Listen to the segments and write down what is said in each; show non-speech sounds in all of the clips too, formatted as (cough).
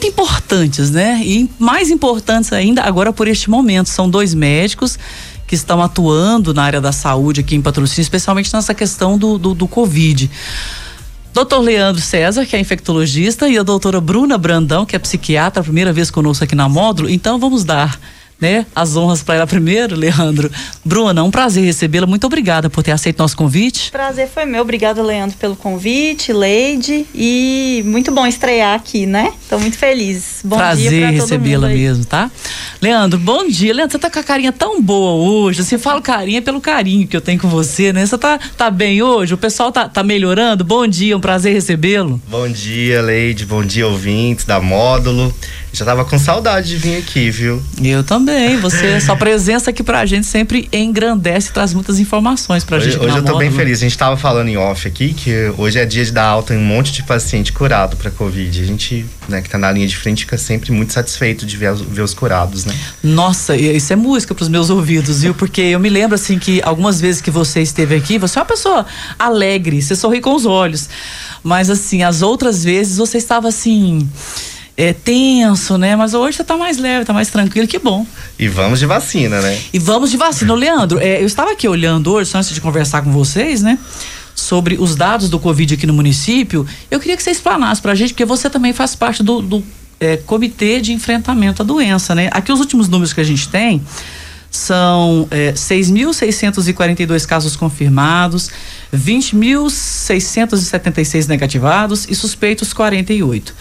muito importantes, né? E mais importantes ainda agora por este momento. São dois médicos que estão atuando na área da saúde aqui em patrocínio, especialmente nessa questão do, do, do Covid. Doutor Leandro César, que é infectologista, e a doutora Bruna Brandão, que é psiquiatra, primeira vez conosco aqui na módulo. Então vamos dar né, as honras para ela primeiro, Leandro. Bruna, um prazer recebê-la. Muito obrigada por ter aceito nosso convite. Prazer foi meu. Obrigada, Leandro, pelo convite, Leide. E muito bom estrear aqui, né? Estou muito feliz. Bom prazer dia recebê-la mesmo, tá? Leandro, bom dia. Leandro, você tá com a carinha tão boa hoje. Você fala carinha pelo carinho que eu tenho com você, né? Você tá, tá bem hoje? O pessoal tá, tá melhorando? Bom dia, um prazer recebê-lo. Bom dia, Leide. Bom dia, ouvintes da Módulo. Já tava com saudade de vir aqui, viu? Eu também. Você, sua presença aqui pra gente sempre engrandece e traz muitas informações pra hoje, gente. Hoje eu tô bem feliz. A gente tava falando em off aqui que hoje é dia de dar alta em um monte de paciente curado pra Covid. A gente, né, que tá na linha de frente, fica sempre muito satisfeito de ver, ver os curados, né? Nossa, isso é música pros meus ouvidos, viu? Porque eu me lembro, assim, que algumas vezes que você esteve aqui, você é uma pessoa alegre, você sorri com os olhos. Mas, assim, as outras vezes você estava assim é, tenso, né? Mas hoje você tá mais leve, tá mais tranquilo, que bom. E vamos de vacina, né? E vamos de vacina. Ô, Leandro, é, eu estava aqui olhando hoje, só antes de conversar com vocês, né? Sobre os dados do Covid aqui no município. Eu queria que você explanasse pra gente, porque você também faz parte do, do é, comitê de enfrentamento à doença, né? Aqui os últimos números que a gente tem são é, 6.642 casos confirmados, 20.676 negativados e suspeitos 48.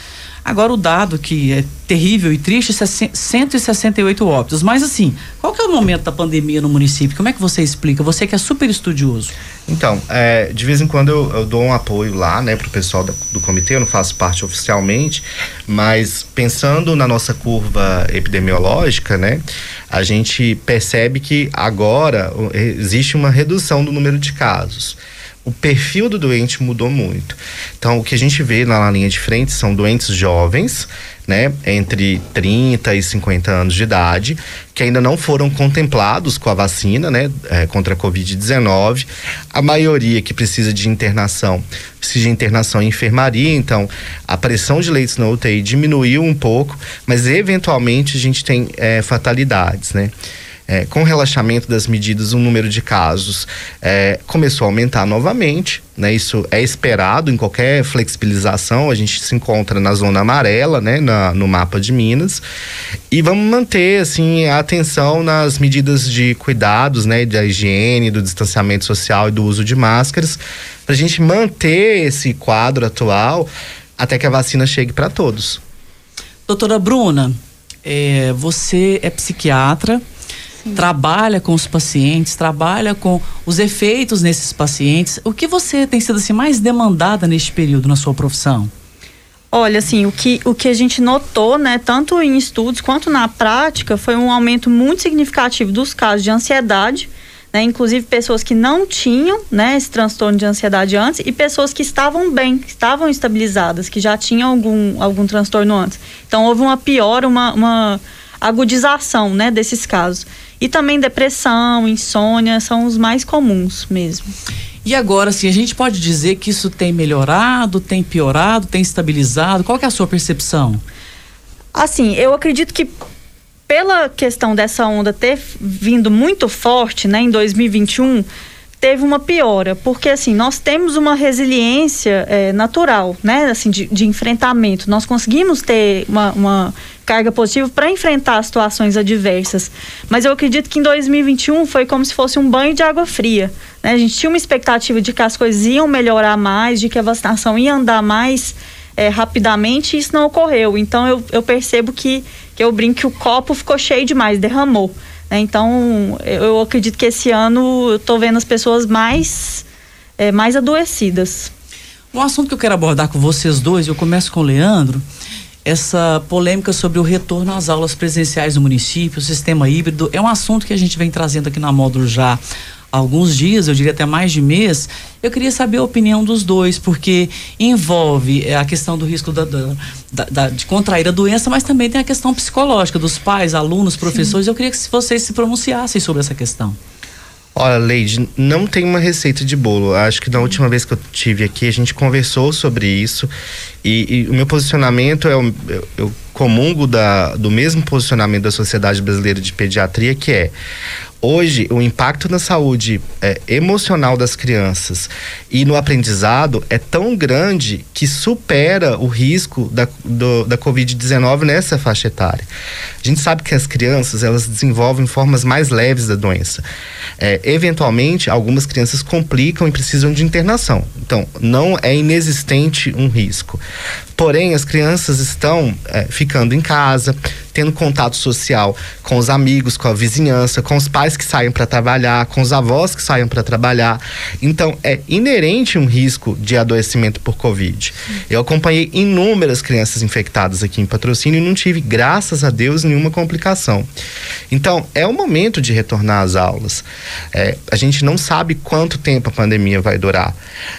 Agora o dado que é terrível e triste, 168 óbitos. Mas assim, qual que é o momento da pandemia no município? Como é que você explica? Você que é super estudioso. Então, é, de vez em quando eu, eu, dou um apoio lá, né, pro pessoal da, do comitê, eu não faço parte oficialmente, mas pensando na nossa curva epidemiológica, né, a gente percebe que agora existe uma redução do número de casos o perfil do doente mudou muito. Então, o que a gente vê na linha de frente são doentes jovens, né, entre 30 e 50 anos de idade, que ainda não foram contemplados com a vacina, né, é, contra a Covid-19. A maioria que precisa de internação, precisa de internação em enfermaria, então a pressão de leitos na UTI diminuiu um pouco, mas eventualmente a gente tem é, fatalidades, né é, com o relaxamento das medidas, o número de casos é, começou a aumentar novamente. Né? Isso é esperado em qualquer flexibilização. A gente se encontra na zona amarela, né? Na, no mapa de Minas. E vamos manter assim, a atenção nas medidas de cuidados, né? Da higiene, do distanciamento social e do uso de máscaras, para a gente manter esse quadro atual até que a vacina chegue para todos. Doutora Bruna, é, você é psiquiatra trabalha com os pacientes, trabalha com os efeitos nesses pacientes. O que você tem sido assim, mais demandada neste período na sua profissão? Olha, assim, o que, o que a gente notou, né, tanto em estudos quanto na prática, foi um aumento muito significativo dos casos de ansiedade, né, inclusive pessoas que não tinham, né, esse transtorno de ansiedade antes e pessoas que estavam bem, que estavam estabilizadas, que já tinham algum, algum transtorno antes. Então, houve uma piora, uma, uma agudização, né, desses casos. E também depressão, insônia são os mais comuns mesmo. E agora, assim, a gente pode dizer que isso tem melhorado, tem piorado, tem estabilizado? Qual é a sua percepção? Assim, eu acredito que pela questão dessa onda ter vindo muito forte, né, em 2021, teve uma piora, porque assim, nós temos uma resiliência é, natural, né, assim, de, de, enfrentamento. Nós conseguimos ter uma, uma carga positiva para enfrentar situações adversas. Mas eu acredito que em 2021 foi como se fosse um banho de água fria. Né? A gente tinha uma expectativa de que as coisas iam melhorar mais, de que a vacinação ia andar mais é, rapidamente, e isso não ocorreu. Então eu, eu percebo que, que eu brinco que o copo ficou cheio demais, derramou. Né? Então, eu acredito que esse ano eu estou vendo as pessoas mais, é, mais adoecidas. Um assunto que eu quero abordar com vocês dois, eu começo com o Leandro, essa polêmica sobre o retorno às aulas presenciais no município, o sistema híbrido, é um assunto que a gente vem trazendo aqui na módulo já alguns dias, eu diria até mais de mês, eu queria saber a opinião dos dois, porque envolve é, a questão do risco da, da, da, de contrair a doença, mas também tem a questão psicológica dos pais, alunos, professores. Sim. Eu queria que vocês se pronunciassem sobre essa questão. Olha, Leide, não tem uma receita de bolo. Acho que da última vez que eu tive aqui, a gente conversou sobre isso. E, e o meu posicionamento é: eu, eu comungo da, do mesmo posicionamento da Sociedade Brasileira de Pediatria, que é hoje o impacto na saúde é, emocional das crianças e no aprendizado é tão grande que supera o risco da, da Covid-19 nessa faixa etária. A gente sabe que as crianças elas desenvolvem formas mais leves da doença. É, eventualmente, algumas crianças complicam e precisam de internação. Então, não é inexistente um risco. Porém, as crianças estão é, ficando em casa, tendo contato social com os amigos, com a vizinhança, com os pais que saem para trabalhar, com os avós que saem para trabalhar. Então, é inerente um risco de adoecimento por Covid. Eu acompanhei inúmeras crianças infectadas aqui em patrocínio e não tive, graças a Deus, nenhuma complicação. Então, é o momento de retornar às aulas. É, a gente não sabe quanto tempo a pandemia vai durar.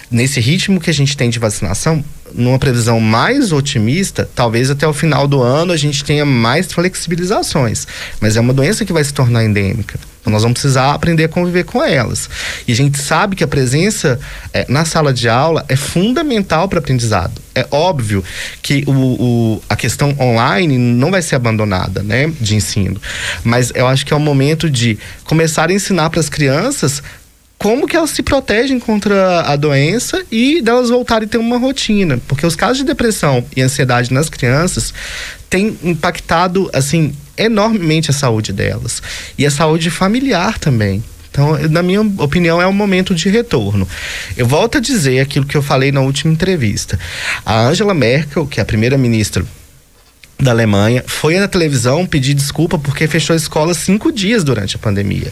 Nesse ritmo que a gente tem de vacinação, numa previsão mais otimista, talvez até o final do ano a gente tenha mais flexibilizações. Mas é uma doença que vai se tornar endêmica. Então nós vamos precisar aprender a conviver com elas. E a gente sabe que a presença é, na sala de aula é fundamental para o aprendizado. É óbvio que o, o, a questão online não vai ser abandonada, né, de ensino. Mas eu acho que é o momento de começar a ensinar para as crianças como que elas se protegem contra a doença e delas voltarem a ter uma rotina. Porque os casos de depressão e ansiedade nas crianças têm impactado, assim, enormemente a saúde delas. E a saúde familiar também. Então, na minha opinião, é um momento de retorno. Eu volto a dizer aquilo que eu falei na última entrevista. A Angela Merkel, que é a primeira-ministra da Alemanha foi na televisão pedir desculpa porque fechou a escola cinco dias durante a pandemia.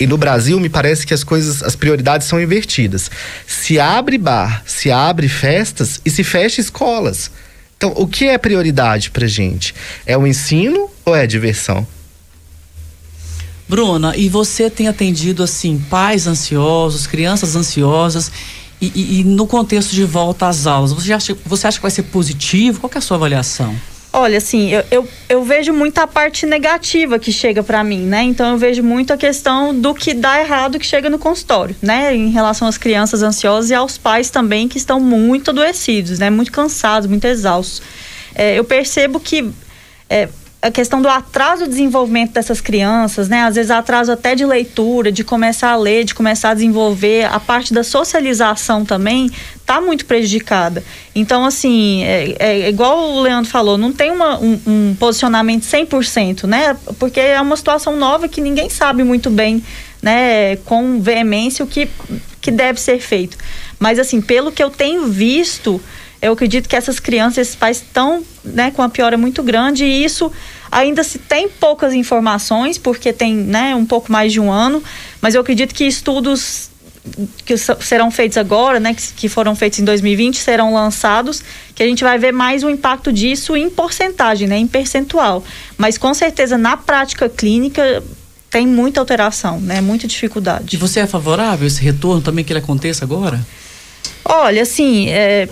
E no Brasil, me parece que as coisas, as prioridades são invertidas. Se abre bar, se abre festas e se fecha escolas. Então, o que é prioridade pra gente? É o ensino ou é a diversão? Bruna, e você tem atendido assim pais ansiosos, crianças ansiosas e, e, e no contexto de volta às aulas, você acha, você acha que vai ser positivo? Qual é a sua avaliação? Olha, assim, eu, eu, eu vejo muita parte negativa que chega para mim, né? Então eu vejo muito a questão do que dá errado que chega no consultório, né? Em relação às crianças ansiosas e aos pais também que estão muito adoecidos, né? Muito cansados, muito exaustos. É, eu percebo que é, a questão do atraso do desenvolvimento dessas crianças, né? Às vezes atraso até de leitura, de começar a ler, de começar a desenvolver a parte da socialização também está muito prejudicada. Então, assim, é, é, igual o Leandro falou, não tem uma, um, um posicionamento 100%, né? Porque é uma situação nova que ninguém sabe muito bem, né? Com veemência o que, que deve ser feito. Mas, assim, pelo que eu tenho visto eu acredito que essas crianças, esses pais estão né, com uma piora muito grande e isso ainda se tem poucas informações, porque tem né, um pouco mais de um ano, mas eu acredito que estudos que serão feitos agora, né, que, que foram feitos em 2020, serão lançados, que a gente vai ver mais o impacto disso em porcentagem, né, em percentual. Mas com certeza na prática clínica tem muita alteração, né, muita dificuldade. E você é favorável a esse retorno também que ele aconteça agora? Olha, assim, é,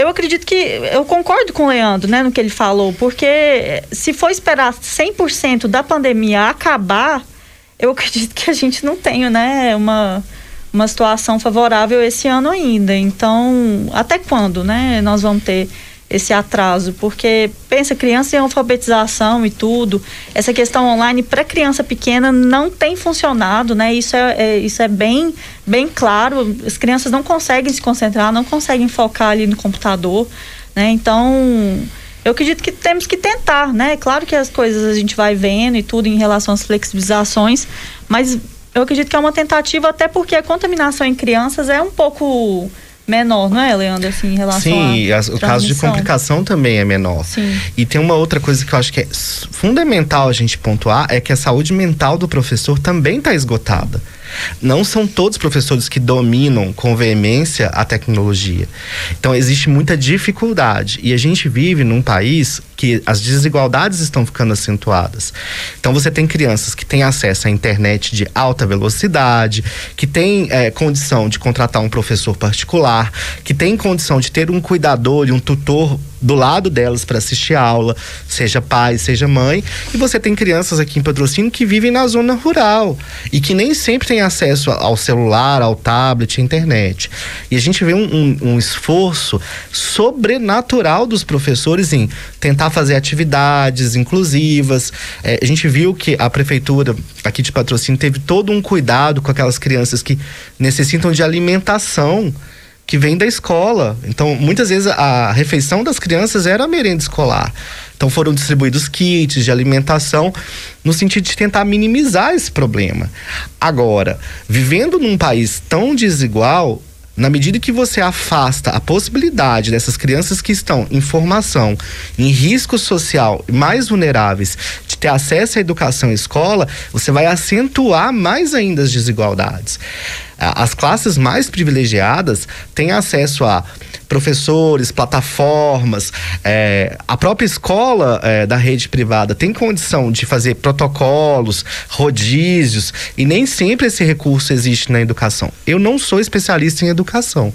eu acredito que eu concordo com o Leandro, né, no que ele falou, porque se for esperar 100% da pandemia acabar, eu acredito que a gente não tem, né, uma uma situação favorável esse ano ainda. Então, até quando, né, nós vamos ter esse atraso, porque pensa criança em alfabetização e tudo, essa questão online para criança pequena não tem funcionado, né? Isso é, é, isso é bem bem claro. As crianças não conseguem se concentrar, não conseguem focar ali no computador, né? Então eu acredito que temos que tentar, né? Claro que as coisas a gente vai vendo e tudo em relação às flexibilizações, mas eu acredito que é uma tentativa até porque a contaminação em crianças é um pouco menor, não é, Leandro, assim, em relação Sim, a o caso de complicação também é menor. Sim. E tem uma outra coisa que eu acho que é fundamental a gente pontuar, é que a saúde mental do professor também está esgotada. Não são todos professores que dominam com veemência a tecnologia. Então existe muita dificuldade e a gente vive num país que as desigualdades estão ficando acentuadas. Então você tem crianças que têm acesso à internet de alta velocidade, que têm é, condição de contratar um professor particular, que têm condição de ter um cuidador e um tutor do lado delas para assistir a aula, seja pai, seja mãe. E você tem crianças aqui em patrocínio que vivem na zona rural e que nem sempre têm acesso ao celular, ao tablet, à internet. E a gente vê um, um, um esforço sobrenatural dos professores em tentar fazer atividades inclusivas. É, a gente viu que a prefeitura aqui de patrocínio teve todo um cuidado com aquelas crianças que necessitam de alimentação que vem da escola. Então, muitas vezes a refeição das crianças era a merenda escolar. Então, foram distribuídos kits de alimentação no sentido de tentar minimizar esse problema. Agora, vivendo num país tão desigual, na medida que você afasta a possibilidade dessas crianças que estão em formação, em risco social, mais vulneráveis, de ter acesso à educação e escola, você vai acentuar mais ainda as desigualdades. As classes mais privilegiadas têm acesso a professores, plataformas, é, a própria escola é, da rede privada tem condição de fazer protocolos, rodízios, e nem sempre esse recurso existe na educação. Eu não sou especialista em educação,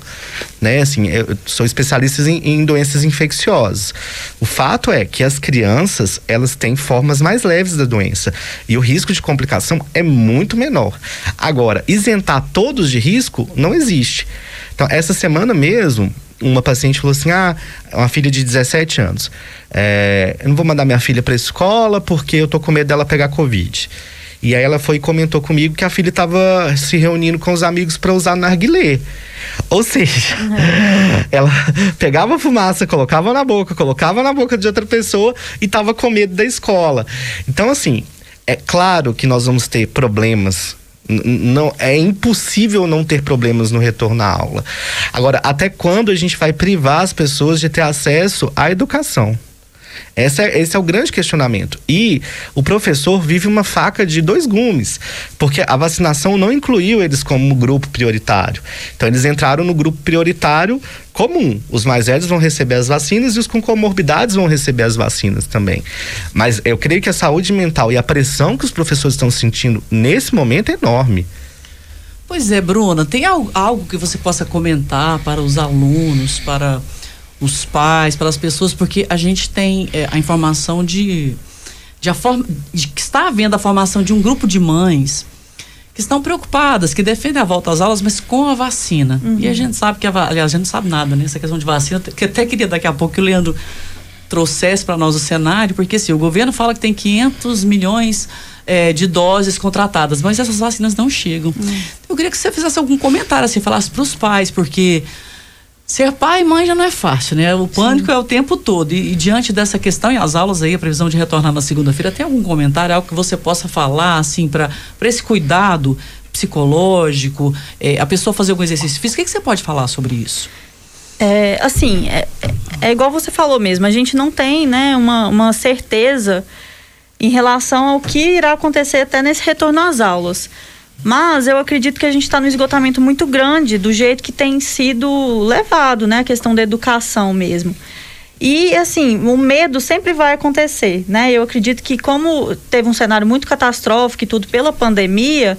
né? Assim, eu sou especialista em, em doenças infecciosas. O fato é que as crianças, elas têm formas mais leves da doença e o risco de complicação é muito menor. Agora, isentar todos de risco não existe. Então, essa semana mesmo, uma paciente falou assim: ah, uma filha de 17 anos. É, eu não vou mandar minha filha para a escola porque eu tô com medo dela pegar Covid. E aí ela foi e comentou comigo que a filha estava se reunindo com os amigos para usar narguilé. Ou seja, uhum. (laughs) ela pegava fumaça, colocava na boca, colocava na boca de outra pessoa e estava com medo da escola. Então, assim, é claro que nós vamos ter problemas não é impossível não ter problemas no retorno à aula. Agora, até quando a gente vai privar as pessoas de ter acesso à educação? Esse é, esse é o grande questionamento. E o professor vive uma faca de dois gumes, porque a vacinação não incluiu eles como grupo prioritário. Então, eles entraram no grupo prioritário comum. Os mais velhos vão receber as vacinas e os com comorbidades vão receber as vacinas também. Mas eu creio que a saúde mental e a pressão que os professores estão sentindo nesse momento é enorme. Pois é, Bruna, tem algo que você possa comentar para os alunos, para os pais, pelas pessoas, porque a gente tem é, a informação de, de, a forma, de que está havendo a formação de um grupo de mães que estão preocupadas, que defendem a volta às aulas, mas com a vacina. Uhum. E a gente sabe que, a, aliás, a gente não sabe nada, né? Essa questão de vacina, que até queria daqui a pouco que o Leandro trouxesse para nós o cenário, porque assim, o governo fala que tem 500 milhões é, de doses contratadas, mas essas vacinas não chegam. Uhum. Eu queria que você fizesse algum comentário, assim, falasse para os pais, porque Ser pai e mãe já não é fácil, né? O pânico Sim. é o tempo todo. E, e, diante dessa questão, e as aulas aí, a previsão de retornar na segunda-feira, tem algum comentário, algo que você possa falar, assim, para esse cuidado psicológico, é, a pessoa fazer algum exercício físico? O que, que você pode falar sobre isso? É, assim, é, é, igual você falou mesmo, a gente não tem, né, uma, uma certeza em relação ao que irá acontecer até nesse retorno às aulas. Mas eu acredito que a gente está no esgotamento muito grande do jeito que tem sido levado, né? A questão da educação mesmo. E assim, o medo sempre vai acontecer, né? Eu acredito que como teve um cenário muito catastrófico e tudo pela pandemia,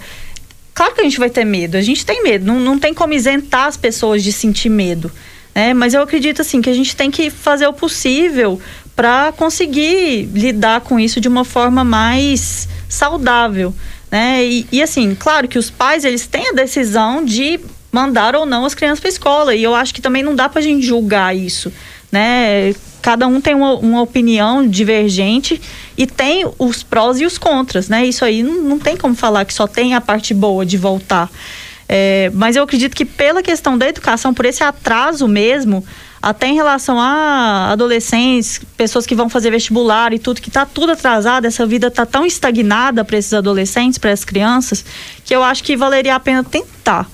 claro que a gente vai ter medo. A gente tem medo, não, não tem como isentar as pessoas de sentir medo. Né? Mas eu acredito assim que a gente tem que fazer o possível para conseguir lidar com isso de uma forma mais saudável né? E, e, assim, claro que os pais eles têm a decisão de mandar ou não as crianças para escola e eu acho que também não dá para a gente julgar isso, né? Cada um tem uma, uma, opinião divergente e tem os prós e os contras, né? Isso aí não, não tem como falar que só tem a parte boa de voltar. É, mas eu acredito que pela questão da educação, por esse atraso mesmo, até em relação a adolescentes, pessoas que vão fazer vestibular e tudo, que está tudo atrasado, essa vida está tão estagnada para esses adolescentes, para as crianças, que eu acho que valeria a pena tentar.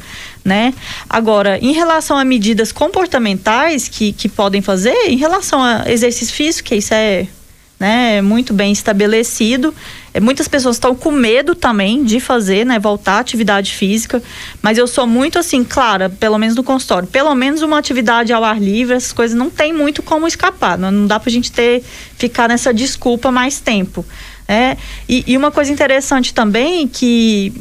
Né? Agora, em relação a medidas comportamentais que, que podem fazer, em relação a exercício físico, que isso é né, muito bem estabelecido. É, muitas pessoas estão com medo também de fazer, né, voltar à atividade física, mas eu sou muito assim, clara, pelo menos no consultório, pelo menos uma atividade ao ar livre, essas coisas não tem muito como escapar, não, não dá pra gente ter ficar nessa desculpa mais tempo. É, e, e uma coisa interessante também que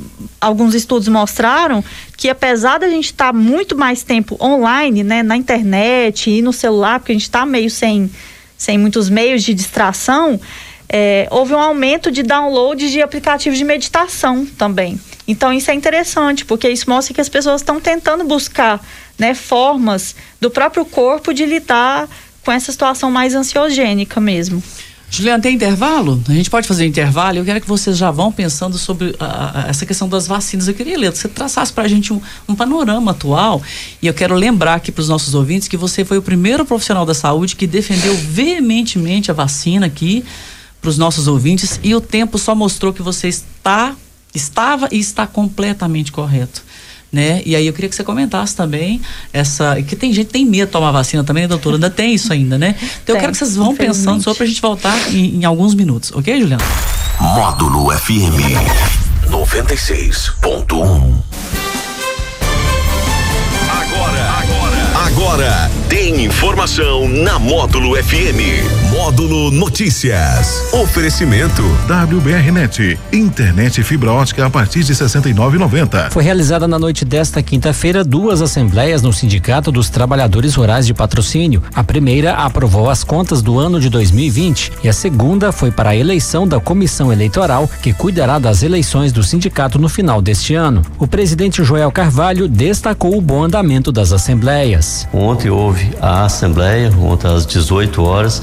alguns estudos mostraram que apesar da gente estar tá muito mais tempo online, né, na internet e no celular, porque a gente está meio sem, sem muitos meios de distração, é, houve um aumento de download de aplicativos de meditação também. Então isso é interessante, porque isso mostra que as pessoas estão tentando buscar né, formas do próprio corpo de lidar com essa situação mais ansiogênica mesmo. Juliana, tem intervalo? A gente pode fazer intervalo? Eu quero que vocês já vão pensando sobre a, a, essa questão das vacinas. Eu queria, ler, que você traçasse para a gente um, um, panorama atual. E eu quero lembrar aqui para os nossos ouvintes que você foi o primeiro profissional da saúde que defendeu veementemente a vacina aqui para os nossos ouvintes. E o tempo só mostrou que você está, estava e está completamente correto né? E aí eu queria que você comentasse também essa. Que tem gente que tem medo de tomar vacina também, né, doutora? Ainda tem isso ainda, né? Então tem, eu quero que vocês vão pensando só pra gente voltar em, em alguns minutos, ok, Juliana? Módulo FM 96.1 Agora tem informação na Módulo FM. Módulo Notícias. Oferecimento WBRnet, internet fibra ótica a partir de 69,90. Foi realizada na noite desta quinta-feira duas assembleias no Sindicato dos Trabalhadores Rurais de Patrocínio. A primeira aprovou as contas do ano de 2020 e a segunda foi para a eleição da comissão eleitoral que cuidará das eleições do sindicato no final deste ano. O presidente Joel Carvalho destacou o bom andamento das assembleias. Ontem houve a assembleia, ontem às 18 horas,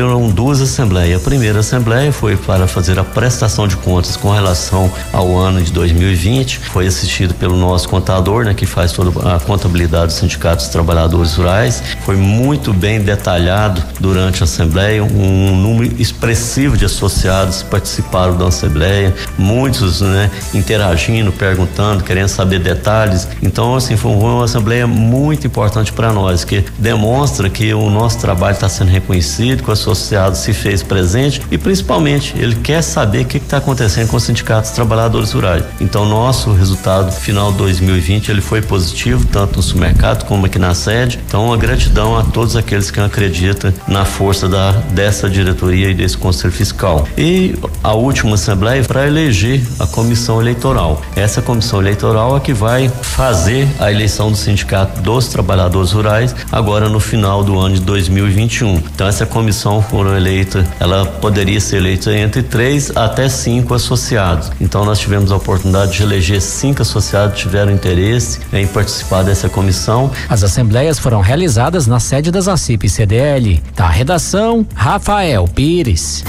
foram duas assembleias. A primeira assembleia foi para fazer a prestação de contas com relação ao ano de 2020. Foi assistido pelo nosso contador, né, que faz toda a contabilidade dos sindicatos dos trabalhadores rurais. Foi muito bem detalhado durante a assembleia, um número expressivo de associados participaram da assembleia, muitos, né, interagindo, perguntando, querendo saber detalhes. Então, assim, foi uma assembleia muito importante para nós, que demonstra que o nosso trabalho está sendo reconhecido, que o associado se fez presente e principalmente ele quer saber o que está acontecendo com os sindicatos trabalhadores rurais. Então nosso resultado final de 2020 ele foi positivo tanto no supermercado como aqui na sede. Então uma gratidão a todos aqueles que acreditam na força da dessa diretoria e desse conselho fiscal. E a última assembleia para eleger a comissão eleitoral. Essa comissão eleitoral é que vai fazer a eleição do sindicato dos trabalhadores rurais agora no final do ano de 2021. Então essa comissão foram eleita, ela poderia ser eleita entre três até cinco associados. Então nós tivemos a oportunidade de eleger cinco associados que tiveram interesse em participar dessa comissão. As assembleias foram realizadas na sede das ACIP CDL. Da redação, Rafael Pires.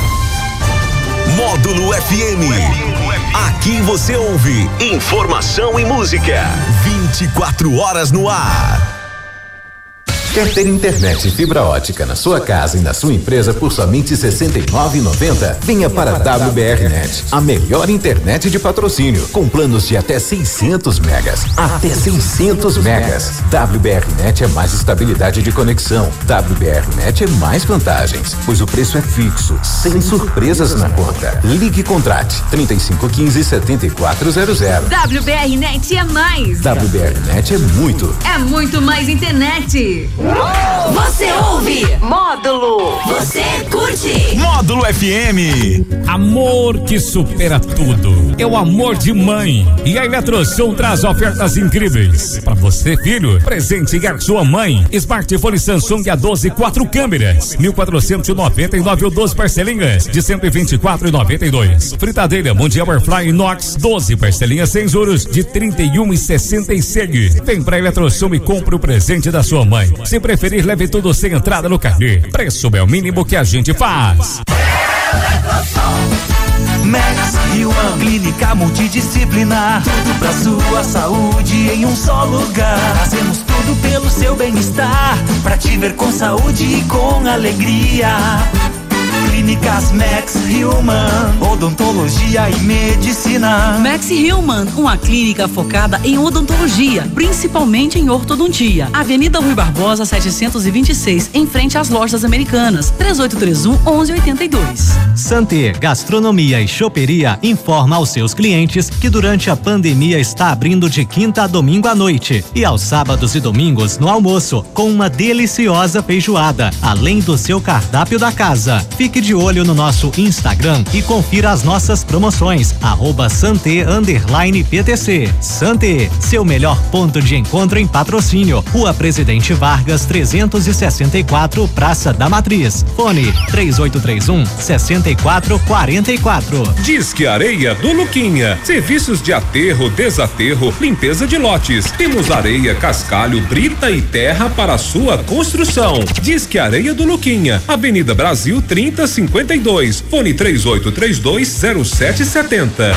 Módulo FM. Aqui você ouve informação e música. 24 horas no ar. Quer ter internet e fibra ótica na sua casa e na sua empresa por somente R$ 69,90? Venha para a WBRnet, a melhor internet de patrocínio, com planos de até 600 megas. Até 600 megas. WBRnet é mais estabilidade de conexão. WBRnet é mais vantagens, pois o preço é fixo, sem surpresas na conta. Ligue e contrate 3515 7400. WBRnet é mais. WBRnet é muito. É muito mais internet. Você ouve Módulo. Você curte Módulo FM. Amor que supera tudo. É o amor de mãe. E a Eletrosom traz ofertas incríveis. Para você, filho, presente a sua mãe. Smartphone Samsung A12 quatro câmeras. 1499 ou 12 parcelinhas de 124,92. Fritadeira Mundial Airfly Inox 12 parcelinhas sem juros de 31,66. Vem pra Eletrosom e compre o presente da sua mãe. Se preferir, leve tudo sem entrada no carnê. Preço é o mínimo que a gente faz. Max uma clínica multidisciplinar. Tudo pra sua saúde em um só lugar. Fazemos tudo pelo seu bem-estar. Pra te ver com saúde e com alegria. Clínicas Max Human, odontologia e medicina. Max Human, uma clínica focada em odontologia, principalmente em ortodontia. Avenida Rui Barbosa, 726, em frente às lojas americanas. 3831 1182. Santer Gastronomia e Choperia informa aos seus clientes que durante a pandemia está abrindo de quinta a domingo à noite e aos sábados e domingos no almoço, com uma deliciosa feijoada, além do seu cardápio da casa. Fique de de olho no nosso Instagram e confira as nossas promoções. Arroba Underline PTC. Sante, seu melhor ponto de encontro em patrocínio. Rua Presidente Vargas 364, Praça da Matriz. Fone 3831 6444. Disque Areia do Luquinha. Serviços de aterro, desaterro, limpeza de lotes. Temos areia, cascalho, brita e terra para sua construção. Disque Areia do Luquinha. Avenida Brasil 3052. Fone 3832 0770.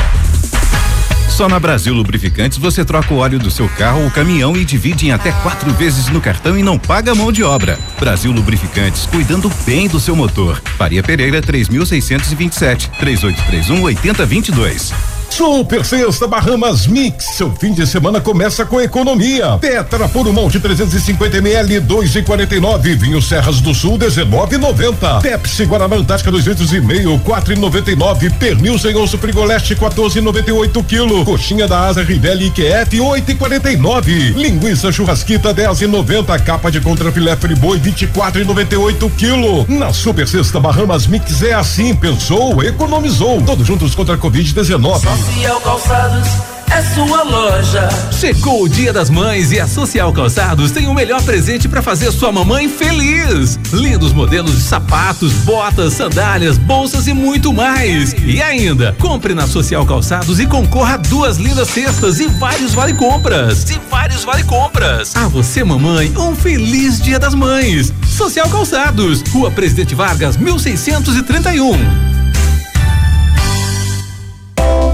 Só na Brasil Lubrificantes você troca o óleo do seu carro ou caminhão e divide em até quatro vezes no cartão e não paga mão de obra. Brasil Lubrificantes, cuidando bem do seu motor. Faria Pereira 3627 3831 8022. Super Sexta Bahamas Mix. Seu fim de semana começa com economia. Tetra por um monte 350 ml 2,49. Vinho Serras do Sul 19,90. Pepsi Guaraná Antártica 200 e meio 4,99. Pernil sem osso Frigoleste 14,98 quilo. Coxinha da Asa Rivelli IQF 8,49. Linguiça churrasquita 10,90. Capa de contrafilé friboi 24,98 quilo. Na Super Sexta Bahamas Mix é assim, pensou, economizou. Todos juntos contra a Covid-19. Social Calçados é sua loja. Chegou o Dia das Mães e a Social Calçados tem o melhor presente para fazer sua mamãe feliz. Lindos modelos de sapatos, botas, sandálias, bolsas e muito mais. E ainda, compre na Social Calçados e concorra a duas lindas cestas e vários vale compras. E vários vale compras. A você, mamãe, um feliz Dia das Mães. Social Calçados, Rua Presidente Vargas, 1631.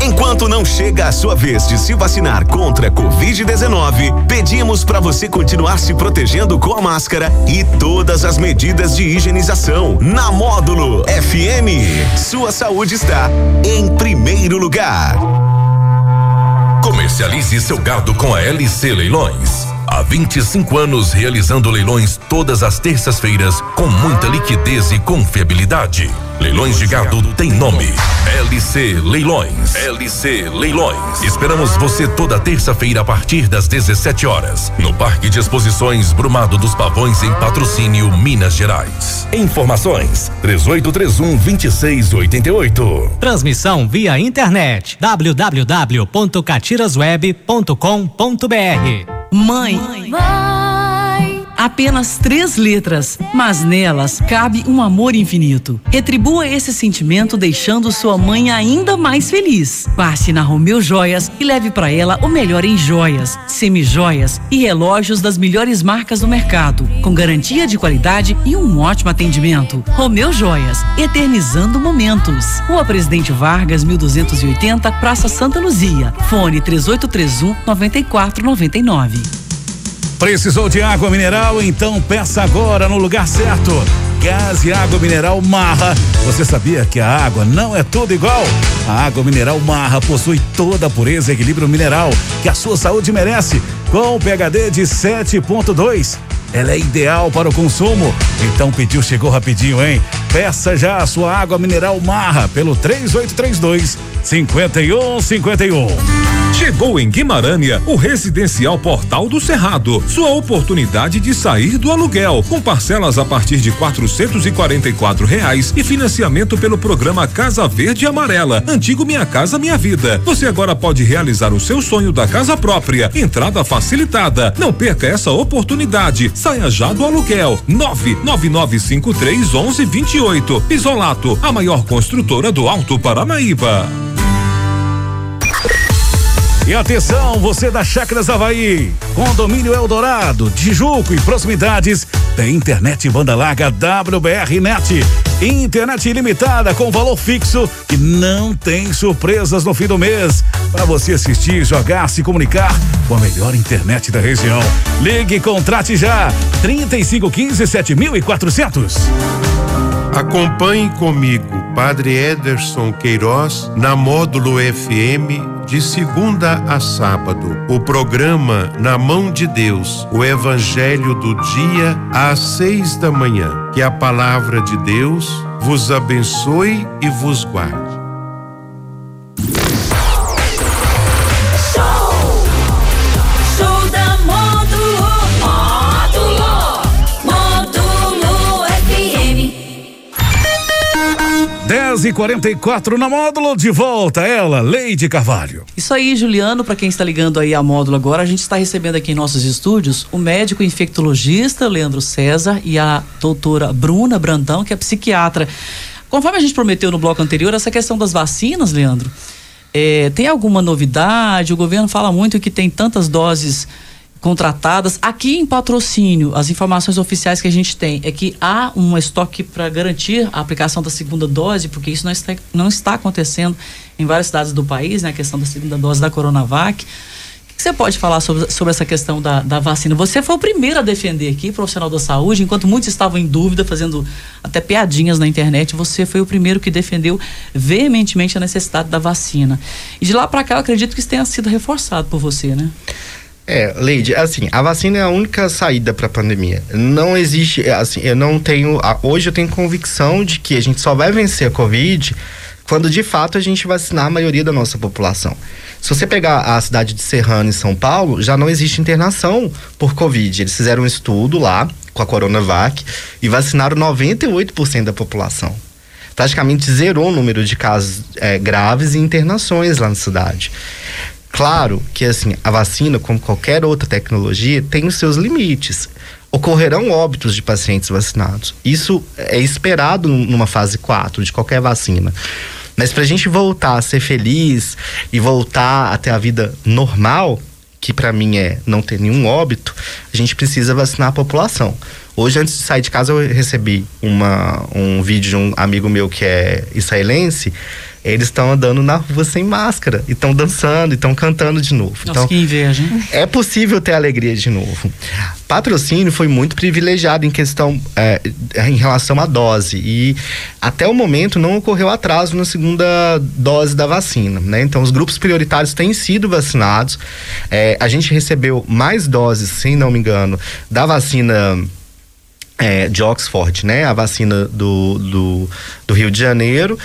Enquanto não chega a sua vez de se vacinar contra a Covid-19, pedimos para você continuar se protegendo com a máscara e todas as medidas de higienização. Na Módulo FM, sua saúde está em primeiro lugar. Comercialize seu gado com a LC Leilões. Há 25 anos realizando leilões todas as terças-feiras com muita liquidez e confiabilidade. Leilões de gado tem nome. LC Leilões. LC Leilões. Esperamos você toda terça-feira a partir das 17 horas no Parque de Exposições Brumado dos Pavões em Patrocínio Minas Gerais. Informações 3831 2688. Transmissão via internet www.catirasweb.com.br. Mãe. Mãe. Apenas três letras, mas nelas cabe um amor infinito. Retribua esse sentimento deixando sua mãe ainda mais feliz. Passe na Romeu Joias e leve para ela o melhor em joias, semijoias e relógios das melhores marcas do mercado, com garantia de qualidade e um ótimo atendimento. Romeu Joias, eternizando momentos. Rua Presidente Vargas, 1280, Praça Santa Luzia. Fone 3831 9499. Precisou de água mineral? Então peça agora no lugar certo. Gás e água mineral Marra. Você sabia que a água não é tudo igual? A água mineral Marra possui toda a pureza e equilíbrio mineral que a sua saúde merece, com pHD de 7.2. Ela é ideal para o consumo. Então pediu, chegou rapidinho, hein? Peça já a sua água mineral Marra pelo 3832 5151. Chegou em Guimarães o Residencial Portal do Cerrado. Sua oportunidade de sair do aluguel, com parcelas a partir de quatrocentos e quarenta e quatro reais e financiamento pelo programa Casa Verde e Amarela, antigo Minha Casa Minha Vida. Você agora pode realizar o seu sonho da casa própria, entrada facilitada. Não perca essa oportunidade. Saia já do aluguel. Nove nove nove cinco três onze vinte e oito. Isolato, a maior construtora do Alto Paranaíba. E atenção, você da Chácaras Havaí, Condomínio Eldorado, Tijuco e proximidades, tem internet banda larga WBR Net. Internet ilimitada com valor fixo e não tem surpresas no fim do mês. Para você assistir, jogar, se comunicar com a melhor internet da região. Ligue e contrate já. 3515 7400. Acompanhe comigo, Padre Ederson Queiroz, na Módulo FM, de segunda a sábado. O programa Na Mão de Deus, o Evangelho do Dia, às seis da manhã. Que a palavra de Deus vos abençoe e vos guarde. 10 e 44 na módulo, de volta ela, Leide Carvalho. Isso aí, Juliano, para quem está ligando aí a módulo agora, a gente está recebendo aqui em nossos estúdios o médico infectologista Leandro César e a doutora Bruna Brandão, que é psiquiatra. Conforme a gente prometeu no bloco anterior, essa questão das vacinas, Leandro, é, tem alguma novidade? O governo fala muito que tem tantas doses contratadas. Aqui em patrocínio, as informações oficiais que a gente tem é que há um estoque para garantir a aplicação da segunda dose, porque isso não está, não está acontecendo em várias cidades do país, né? A questão da segunda dose da Coronavac. O que você pode falar sobre, sobre essa questão da, da vacina? Você foi o primeiro a defender aqui, profissional da saúde, enquanto muitos estavam em dúvida, fazendo até piadinhas na internet, você foi o primeiro que defendeu veementemente a necessidade da vacina. E de lá para cá, eu acredito que isso tenha sido reforçado por você, né? É, Leide, assim, a vacina é a única saída para a pandemia. Não existe, assim, eu não tenho, hoje eu tenho convicção de que a gente só vai vencer a Covid quando de fato a gente vacinar a maioria da nossa população. Se você pegar a cidade de Serrano, em São Paulo, já não existe internação por Covid. Eles fizeram um estudo lá com a Coronavac e vacinaram 98% da população. Praticamente zerou o número de casos eh, graves e internações lá na cidade. Claro que assim, a vacina, como qualquer outra tecnologia, tem os seus limites. Ocorrerão óbitos de pacientes vacinados. Isso é esperado num- numa fase 4 de qualquer vacina. Mas para a gente voltar a ser feliz e voltar a ter a vida normal, que para mim é não ter nenhum óbito, a gente precisa vacinar a população. Hoje, antes de sair de casa, eu recebi uma, um vídeo de um amigo meu que é israelense. Eles estão andando na rua sem máscara, e estão dançando, e estão cantando de novo. Nossa, que inveja, hein? É possível ter alegria de novo. Patrocínio foi muito privilegiado em questão é, em relação à dose e até o momento não ocorreu atraso na segunda dose da vacina, né? Então os grupos prioritários têm sido vacinados. É, a gente recebeu mais doses, se não me engano, da vacina é, de Oxford, né? A vacina do, do, do Rio de Janeiro.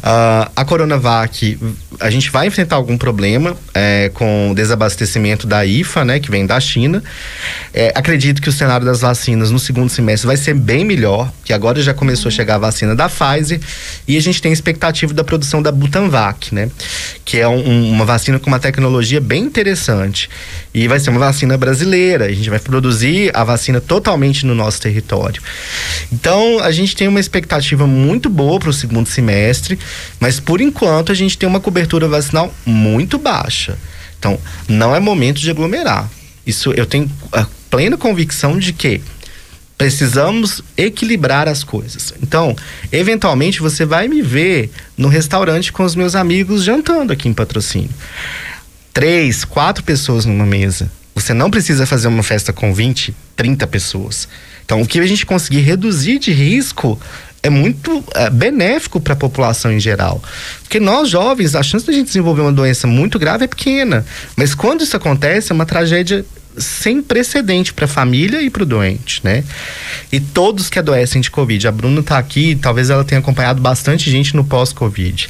Ah, a Coronavac, a gente vai enfrentar algum problema é, com o desabastecimento da IFA, né? Que vem da China. É, acredito que o cenário das vacinas no segundo semestre vai ser bem melhor, que agora já começou a chegar a vacina da Pfizer e a gente tem expectativa da produção da Butanvac, né? Que é um- uma vacina com uma tecnologia bem interessante. E vai ser uma vacina brasileira. A gente vai produzir a vacina totalmente no nosso território. Então, a gente tem uma expectativa muito boa para o segundo semestre, mas por enquanto a gente tem uma cobertura vacinal muito baixa. Então, não é momento de aglomerar. Isso eu tenho a plena convicção de que precisamos equilibrar as coisas. Então, eventualmente você vai me ver no restaurante com os meus amigos jantando aqui em patrocínio. Três, quatro pessoas numa mesa. Você não precisa fazer uma festa com 20, 30 pessoas. Então, o que a gente conseguir reduzir de risco é muito é, benéfico para a população em geral. Porque nós jovens, a chance da gente desenvolver uma doença muito grave é pequena. Mas quando isso acontece, é uma tragédia sem precedente para a família e para o doente, né? E todos que adoecem de Covid. A Bruna está aqui, talvez ela tenha acompanhado bastante gente no pós-Covid.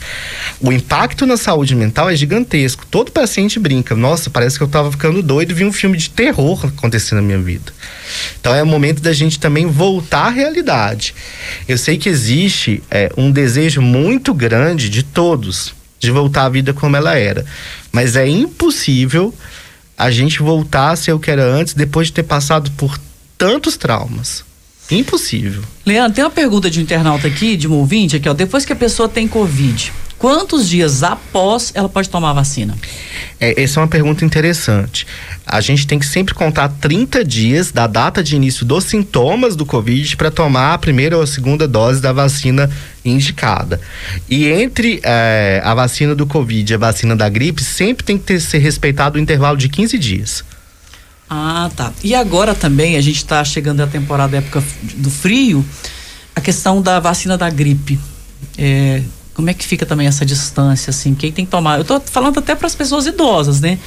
O impacto na saúde mental é gigantesco. Todo paciente brinca. Nossa, parece que eu estava ficando doido vi um filme de terror acontecer na minha vida. Então é o momento da gente também voltar à realidade. Eu sei que existe é, um desejo muito grande de todos de voltar à vida como ela era. Mas é impossível a gente voltar a ser o que era antes depois de ter passado por tantos traumas. Impossível. Leandro, tem uma pergunta de um internauta aqui, de um ouvinte aqui, ó. Depois que a pessoa tem Covid, quantos dias após ela pode tomar a vacina? É, essa é uma pergunta interessante. A gente tem que sempre contar 30 dias da data de início dos sintomas do Covid para tomar a primeira ou a segunda dose da vacina indicada. E entre eh, a vacina do Covid e a vacina da gripe, sempre tem que ter, ser respeitado o intervalo de 15 dias. Ah, tá. E agora também, a gente está chegando à temporada época do frio, a questão da vacina da gripe. É, como é que fica também essa distância, assim? Quem tem que tomar? Eu tô falando até para as pessoas idosas, né?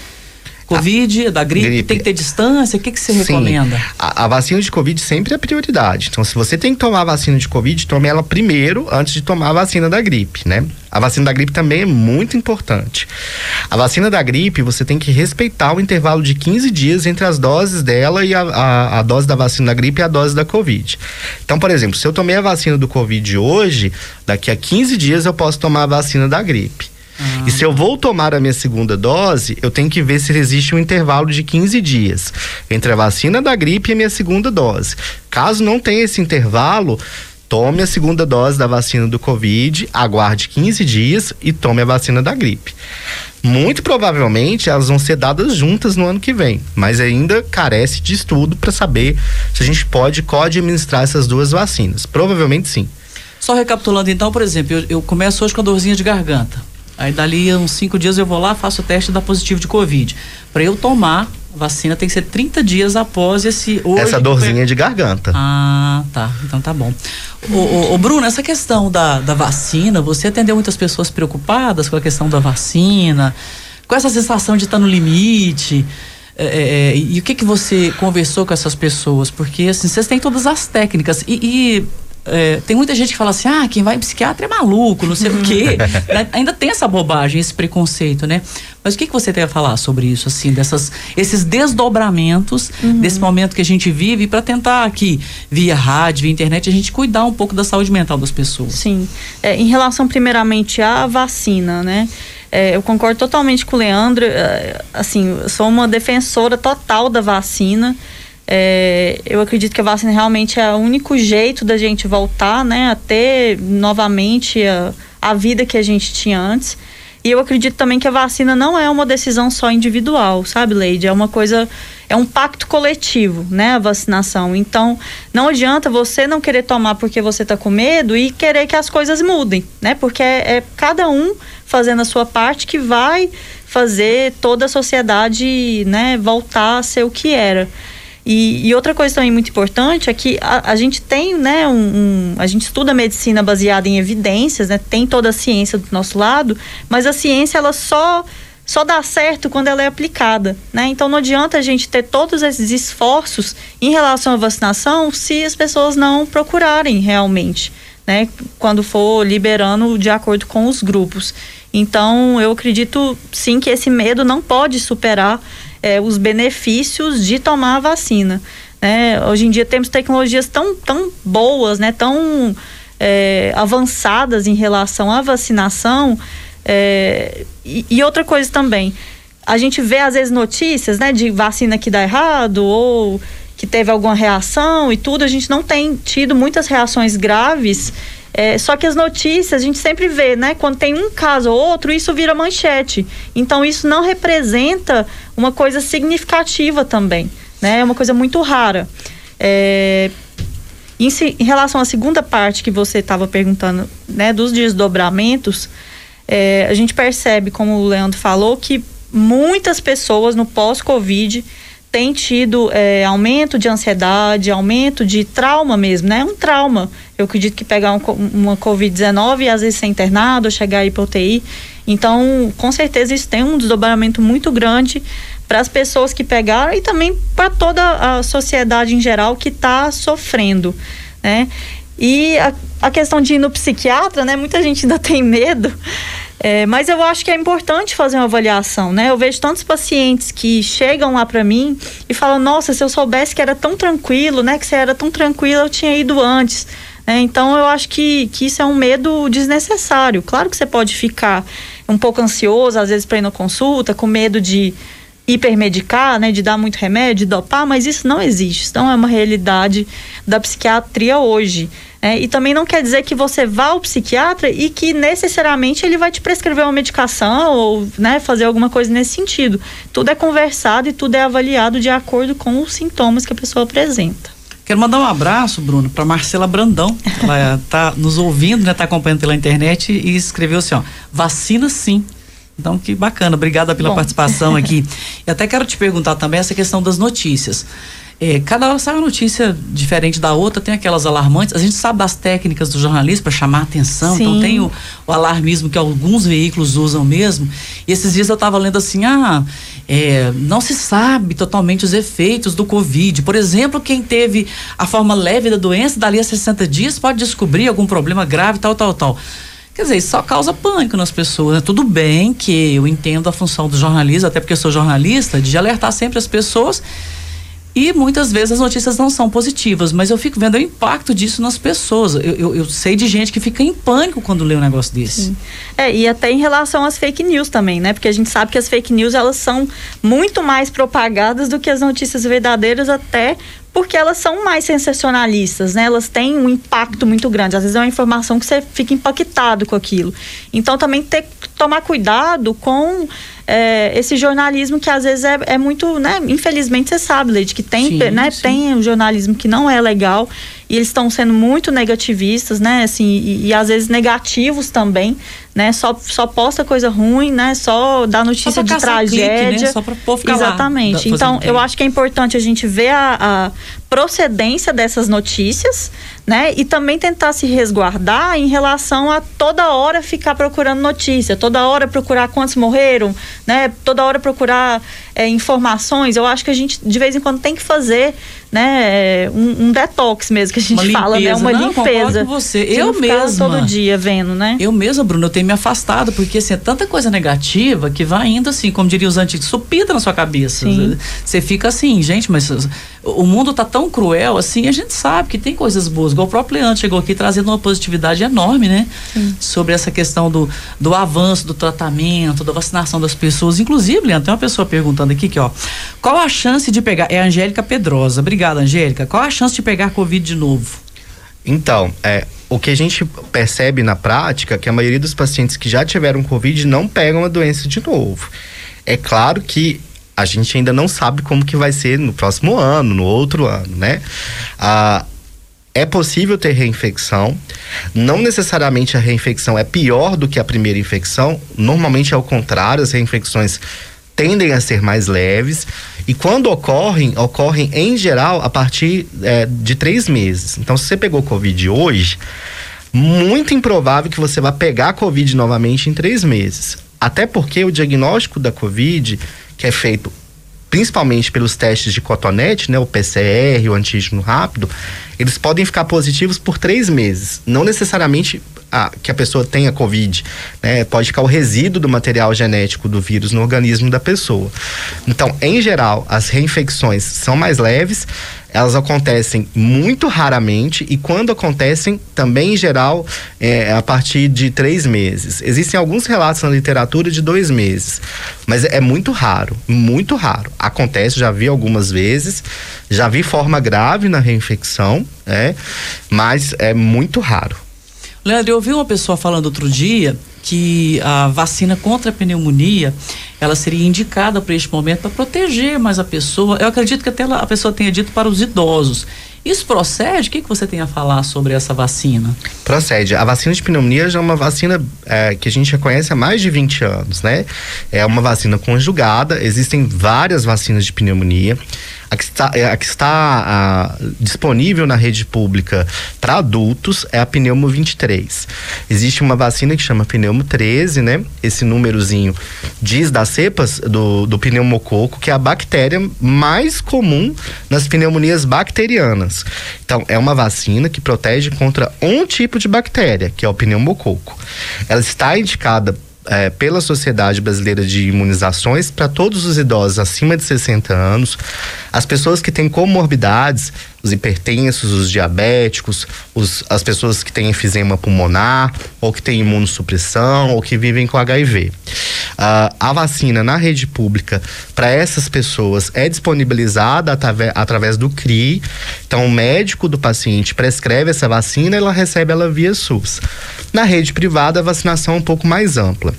Covid, da gripe, Gripe. tem que ter distância, o que, que você Sim. recomenda? A, a vacina de Covid sempre é prioridade. Então, se você tem que tomar a vacina de Covid, tome ela primeiro antes de tomar a vacina da gripe, né? A vacina da gripe também é muito importante. A vacina da gripe, você tem que respeitar o intervalo de 15 dias entre as doses dela e a, a, a dose da vacina da gripe e a dose da Covid. Então, por exemplo, se eu tomei a vacina do Covid hoje, daqui a 15 dias eu posso tomar a vacina da gripe. E se eu vou tomar a minha segunda dose, eu tenho que ver se existe um intervalo de 15 dias entre a vacina da gripe e a minha segunda dose. Caso não tenha esse intervalo, tome a segunda dose da vacina do Covid, aguarde 15 dias e tome a vacina da gripe. Muito provavelmente elas vão ser dadas juntas no ano que vem, mas ainda carece de estudo para saber se a gente pode co-administrar essas duas vacinas. Provavelmente sim. Só recapitulando então, por exemplo, eu, eu começo hoje com a dorzinha de garganta. Aí dali uns cinco dias eu vou lá, faço o teste da positivo de Covid. Para eu tomar a vacina tem que ser 30 dias após esse. Hoje, Essa dorzinha de garganta. Ah, tá. Então tá bom. Ô, ô, ô, Bruno, essa questão da, da vacina, você atendeu muitas pessoas preocupadas com a questão da vacina, com essa sensação de estar no limite. é, é, é, e o que que você conversou com essas pessoas? Porque assim, vocês têm todas as técnicas e, e, é, tem muita gente que fala assim, ah, quem vai em psiquiatra é maluco, não sei o quê. (laughs) Né? Ainda tem essa bobagem, esse preconceito, né? Mas o que que você tem a falar sobre isso, assim, dessas, esses desdobramentos desse momento que a gente vive para tentar aqui, via rádio, via internet, a gente cuidar um pouco da saúde mental das pessoas. Sim. É, em relação, primeiramente, à vacina, né? É, eu concordo totalmente com o Leandro. é, assim, sou uma defensora total da vacina. É, eu acredito que a vacina realmente é o único jeito da gente voltar, né, a ter novamente a, a vida que a gente tinha antes. E eu acredito também que a vacina não é uma decisão só individual, sabe, Leide? É uma coisa, é um pacto coletivo, né, a vacinação. Então, não adianta você não querer tomar porque você tá com medo e querer que as coisas mudem, né? Porque é, é cada um fazendo a sua parte que vai fazer toda a sociedade, né, voltar a ser o que era. E, e outra coisa também muito importante é que a, a gente tem, né, um, um- a gente estuda medicina baseada em evidências, né, tem toda a ciência do nosso lado, mas a ciência ela só só dá certo quando ela é aplicada, né? Então não adianta a gente ter todos esses esforços em relação à vacinação se as pessoas não procurarem realmente, né? Quando for liberando de acordo com os grupos. Então eu acredito sim que esse medo não pode superar eh, os benefícios de tomar a vacina. Né? Hoje em dia temos tecnologias tão, tão boas, né? tão eh, avançadas em relação à vacinação. eh, e, e outra coisa também, a gente vê às vezes notícias né, de vacina que dá errado ou que teve alguma reação e tudo, a gente não tem tido muitas reações graves. É, só que as notícias a gente sempre vê, né? Quando tem um caso ou outro, isso vira manchete. Então isso não representa uma coisa significativa também, né? É uma coisa muito rara. É, em, em relação à segunda parte que você estava perguntando, né, dos desdobramentos, é, a gente percebe, como o Leandro falou, que muitas pessoas no pós-Covid têm tido é, aumento de ansiedade, aumento de trauma mesmo, né? Um trauma. Eu acredito que pegar um uma Covid-19 e às vezes ser internado, chegar aí para UTI. Então, com certeza, isso tem um desdobramento muito grande para as pessoas que pegaram e também para toda a sociedade em geral que está sofrendo, né? E a, a questão de ir no psiquiatra, né? Muita gente ainda tem medo, é, mas eu acho que é importante fazer uma avaliação, né? Eu vejo tantos pacientes que chegam lá para mim e falam: Nossa, se eu soubesse que era tão tranquilo, né? Que você era tão tranquilo, eu tinha ido antes. né? então eu acho que, que isso é um medo desnecessário. Claro que você pode ficar um pouco ansioso, às vezes, para ir na consulta, com medo de hipermedicar, né, de dar muito remédio, de dopar, mas isso não existe. Não é uma realidade da psiquiatria hoje. Né? E também não quer dizer que você vá ao psiquiatra e que necessariamente ele vai te prescrever uma medicação ou né, fazer alguma coisa nesse sentido. Tudo é conversado e tudo é avaliado de acordo com os sintomas que a pessoa apresenta. Quero mandar um abraço, Bruno, para Marcela Brandão. Ela (laughs) tá nos ouvindo, né? Tá acompanhando pela internet e escreveu assim, ó, vacina sim. Então, que bacana. Obrigada pela Bom. participação aqui. (laughs) E até quero te perguntar também essa questão das notícias. É, cada hora sai uma notícia diferente da outra, tem aquelas alarmantes. A gente sabe das técnicas do jornalismo para chamar a atenção, então Sim. tem o, o alarmismo que alguns veículos usam mesmo. E esses dias eu estava lendo assim: ah, é, não se sabe totalmente os efeitos do Covid. Por exemplo, quem teve a forma leve da doença, dali a 60 dias, pode descobrir algum problema grave, tal, tal, tal. Quer dizer, isso só causa pânico nas pessoas. Né? Tudo bem que eu entendo a função do jornalista, até porque eu sou jornalista, de alertar sempre as pessoas. E muitas vezes as notícias não são positivas, mas eu fico vendo o impacto disso nas pessoas. Eu, eu, eu sei de gente que fica em pânico quando lê um negócio desse. Sim. É, e até em relação às fake news também, né? Porque a gente sabe que as fake news elas são muito mais propagadas do que as notícias verdadeiras, até porque elas são mais sensacionalistas, né? Elas têm um impacto muito grande. Às vezes é uma informação que você fica impactado com aquilo. Então também ter que tomar cuidado com é, esse jornalismo que às vezes é, é, muito, né? Infelizmente você sabe, Leide, que tem, sim, né? Sim. Tem um jornalismo que não é legal e eles estão sendo muito negativistas, né? Assim, e, e, às vezes negativos também, né? Só, só posta coisa ruim, né? Só dá notícia de tragédia. Clique, né? Só para povo ficar Exatamente. Lá, então, eu acho que é importante a gente ver a, a procedência dessas notícias, né? E também tentar se resguardar em relação a toda hora ficar procurando notícia, toda hora procurar quantos morreram, né? Toda hora procurar é, informações. Eu acho que a gente de vez em quando tem que fazer, né? Um, um detox mesmo que a gente uma fala, limpeza. né? Uma Não, limpeza. Com você. Eu mesma. todo dia vendo, né? Eu mesma, Bruno, eu tenho me afastado porque assim, é tanta coisa negativa que vai indo assim, como diriam os antigos, supita na sua cabeça. Sim. Você fica assim, gente, mas o mundo tá tão cruel assim, a gente sabe que tem coisas boas. Igual o próprio Leandro chegou aqui trazendo uma positividade enorme, né? Sim. Sobre essa questão do, do avanço do tratamento, da vacinação das pessoas. Inclusive, Leandro, tem uma pessoa perguntando aqui que, ó, qual a chance de pegar? É a Angélica Pedrosa. Obrigada, Angélica. Qual a chance de pegar Covid de novo? Então, é, o que a gente percebe na prática é que a maioria dos pacientes que já tiveram Covid não pegam a doença de novo. É claro que a gente ainda não sabe como que vai ser no próximo ano, no outro ano, né? Ah, é possível ter reinfecção. Não necessariamente a reinfecção é pior do que a primeira infecção. Normalmente é o contrário, as reinfecções tendem a ser mais leves. E quando ocorrem, ocorrem em geral a partir é, de três meses. Então, se você pegou Covid hoje, muito improvável que você vá pegar Covid novamente em três meses. Até porque o diagnóstico da Covid, que é feito principalmente pelos testes de cotonete, né, o PCR, o antígeno rápido, eles podem ficar positivos por três meses. Não necessariamente a, que a pessoa tenha Covid, né? Pode ficar o resíduo do material genético do vírus no organismo da pessoa. Então, em geral, as reinfecções são mais leves, elas acontecem muito raramente e quando acontecem, também em geral, é, a partir de três meses. Existem alguns relatos na literatura de dois meses, mas é muito raro, muito raro. Acontece, já vi algumas vezes, já vi forma grave na reinfecção, né? Mas é muito raro. Leandro, eu ouvi uma pessoa falando outro dia que a vacina contra a pneumonia ela seria indicada para este momento para proteger mais a pessoa. Eu acredito que até a pessoa tenha dito para os idosos. Isso procede? O que, que você tem a falar sobre essa vacina? Procede. A vacina de pneumonia já é uma vacina é, que a gente já conhece há mais de 20 anos, né? É uma vacina conjugada, existem várias vacinas de pneumonia. A que está, é, a que está ah, disponível na rede pública para adultos é a Pneumo 23. Existe uma vacina que chama Pneumo 13, né? Esse númerozinho diz das cepas do, do pneumococo, que é a bactéria mais comum nas pneumonias bacterianas. Então, é uma vacina que protege contra um tipo de bactéria, que é o pneumococo. Ela está indicada é, pela Sociedade Brasileira de Imunizações para todos os idosos acima de 60 anos, as pessoas que têm comorbidades, os hipertensos, os diabéticos, os- as pessoas que têm enfisema pulmonar, ou que têm imunossupressão, ou que vivem com HIV. Ah, a vacina na rede pública para essas pessoas é disponibilizada atave- através do CRI. Então, o médico do paciente prescreve essa vacina e ela recebe ela via SUS. Na rede privada, a vacinação é um pouco mais ampla.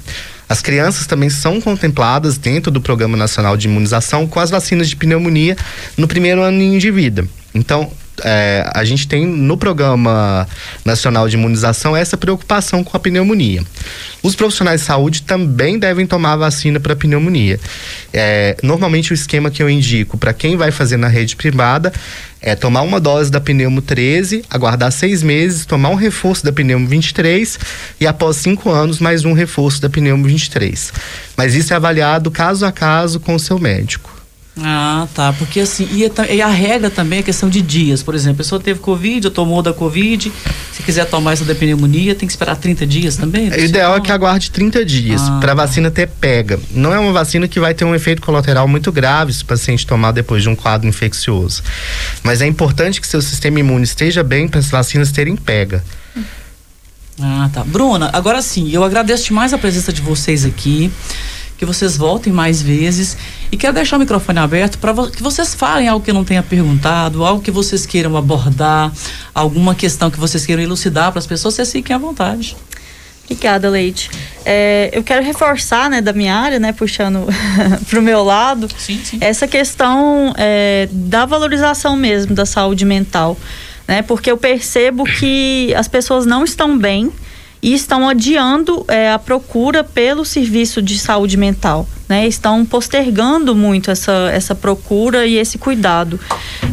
As crianças também são contempladas dentro do Programa Nacional de Imunização com as vacinas de pneumonia no primeiro ano de vida. Então, é, a gente tem no Programa Nacional de Imunização essa preocupação com a pneumonia. Os profissionais de saúde também devem tomar a vacina para pneumonia. É, normalmente, o esquema que eu indico para quem vai fazer na rede privada é tomar uma dose da pneumo 13, aguardar seis meses, tomar um reforço da pneumo 23 e após cinco anos mais um reforço da pneumo 23. Mas isso é avaliado caso a caso com o seu médico. Ah, tá. Porque assim, e, a ta- e a regra também é questão de dias. Por exemplo, a pessoa teve Covid, ou tomou da Covid. Se quiser tomar essa da pneumonia, tem que esperar 30 dias também? O ideal é que aguarde 30 dias Ah. para a vacina ter pega. Não é uma vacina que vai ter um efeito colateral muito grave se o paciente tomar depois de um quadro infeccioso. Mas é importante que seu sistema imune esteja bem para as vacinas terem pega. Ah, tá. Bruna, agora sim, eu agradeço demais a presença de vocês aqui. Que vocês voltem mais vezes. E quero deixar o microfone aberto para que vocês falem algo que eu não tenha perguntado, algo que vocês queiram abordar, alguma questão que vocês queiram elucidar para as pessoas, vocês fiquem à vontade. Obrigada, Leite. É, eu quero reforçar, né, da minha área, né, puxando (laughs) pro meu lado, essa questão é, da valorização mesmo da saúde mental, né, porque eu percebo que as pessoas não estão bem e estão adiando é, a procura pelo serviço de saúde mental, né? Estão postergando muito essa, essa procura e esse cuidado.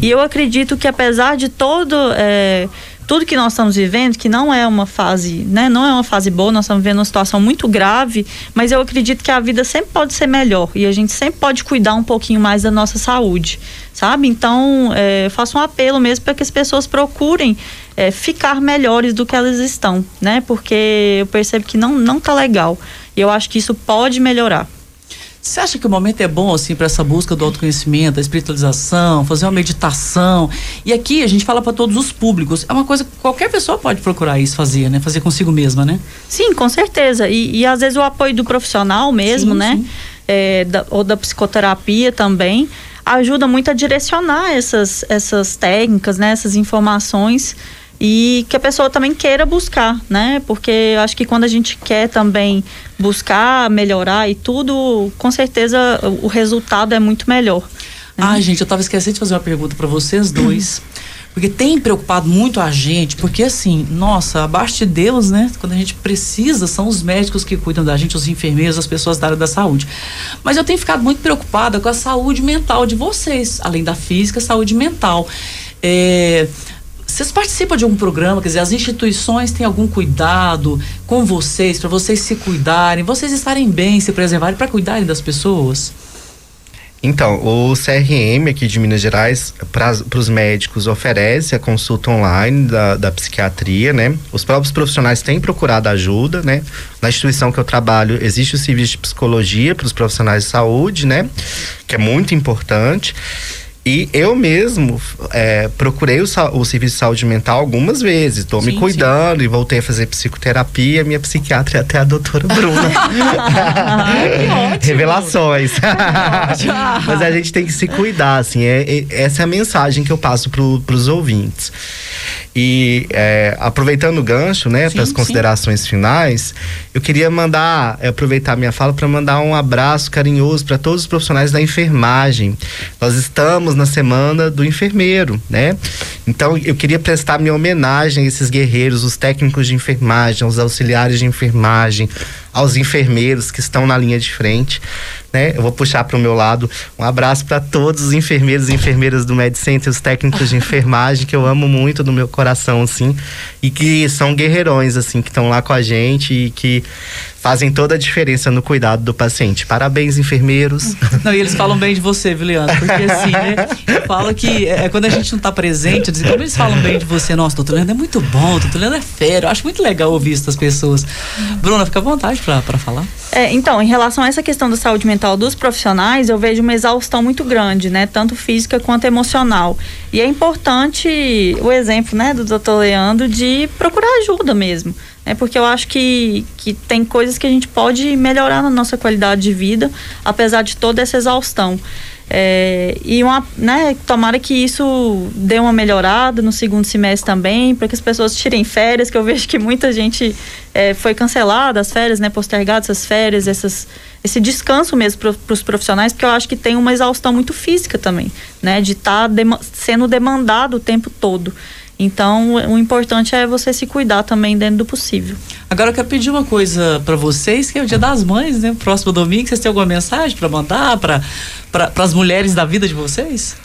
E eu acredito que apesar de todo é, tudo que nós estamos vivendo, que não é uma fase, né? Não é uma fase boa, nós estamos vivendo uma situação muito grave, mas eu acredito que a vida sempre pode ser melhor e a gente sempre pode cuidar um pouquinho mais da nossa saúde, sabe? Então, é, eu faço um apelo mesmo para que as pessoas procurem é, ficar melhores do que elas estão, né? Porque eu percebo que não não tá legal. E eu acho que isso pode melhorar. Você acha que o momento é bom, assim, para essa busca do autoconhecimento, da espiritualização, fazer uma meditação? E aqui a gente fala para todos os públicos. É uma coisa que qualquer pessoa pode procurar isso fazer, né? Fazer consigo mesma, né? Sim, com certeza. E, e às vezes o apoio do profissional mesmo, Sim, né? sim. É, da- ou da psicoterapia também, ajuda muito a direcionar essas, essas técnicas, né? Essas informações e que a pessoa também queira buscar, né? Porque eu acho que quando a gente quer também buscar, melhorar e tudo, com certeza o- resultado é muito melhor. Ah, gente, eu tava esquecendo de fazer uma pergunta para vocês dois. Porque tem preocupado muito a gente, porque assim, nossa, abaixo de Deus, né? Quando a gente precisa, são os médicos que cuidam da gente, os enfermeiros, as pessoas da área da saúde. Mas eu tenho ficado muito preocupada com a saúde mental de vocês, além da física, saúde mental. É, vocês participam de algum programa, quer dizer, as instituições têm algum cuidado com vocês, para vocês se cuidarem, vocês estarem bem, se preservarem, para cuidarem das pessoas? Então, o CRM aqui de Minas Gerais, para os médicos, oferece a consulta online da, da psiquiatria, né? Os próprios profissionais têm procurado ajuda, né? Na instituição que eu trabalho, existe o serviço de psicologia para os profissionais de saúde, né? Que é muito importante. E eu mesmo é, procurei o, o serviço de saúde mental algumas vezes. Estou me Sim, cuidando e voltei a fazer psicoterapia. Minha psiquiatra é até a doutora Bruna. (laughs) (laughs) Revelações. Mas a gente tem que se cuidar, assim. É, é- essa é a mensagem que eu passo para os ouvintes. E é, aproveitando o gancho, né, para as sim. considerações finais, eu queria mandar, é, aproveitar minha fala para mandar um abraço carinhoso para todos os profissionais da enfermagem. Nós estamos na semana do enfermeiro, né? Então eu queria prestar minha homenagem a esses guerreiros, os técnicos de enfermagem, aos auxiliares de enfermagem, aos enfermeiros que estão na linha de frente, né? Eu vou puxar para o meu lado um abraço para todos os enfermeiros e enfermeiras do MedCenter, os técnicos de (laughs) enfermagem que eu amo muito do meu coração, assim, e que são guerreirões, assim, que estão lá com a gente e que fazem toda a diferença no cuidado do paciente. Parabéns, enfermeiros. (laughs) Não, e eles falam bem de você, viu, Leandro? Porque assim, né? Eu falo que é, quando a gente não tá presente, eu digo, como eles falam bem de você, nossa, doutor Leandro é muito bom, doutor Leandro é fera. Eu acho muito legal ouvir isso das pessoas. Bruna, fica à vontade pra falar. É, então, em relação a essa questão da saúde mental dos profissionais, eu vejo uma exaustão muito grande, né? Tanto física quanto emocional. E é importante o exemplo, né, do doutor Leandro de procurar ajuda mesmo. Né? Porque eu acho que, que tem coisas que a gente pode melhorar na nossa qualidade de vida, apesar de toda essa exaustão. É, e uma, né, tomara que isso dê uma melhorada no segundo semestre também, para que as pessoas tirem férias, que eu vejo que muita gente é, foi cancelada as férias, né, postergadas essas férias, essas, esse descanso mesmo para os profissionais, porque eu acho que tem uma exaustão muito física também, né, de estar sendo demandado o tempo todo. Então, o importante é você se cuidar também dentro do possível. Agora eu quero pedir uma coisa pra vocês, que é o Dia das Mães, né? Próximo domingo, vocês têm alguma mensagem pra mandar para as mulheres da vida de vocês?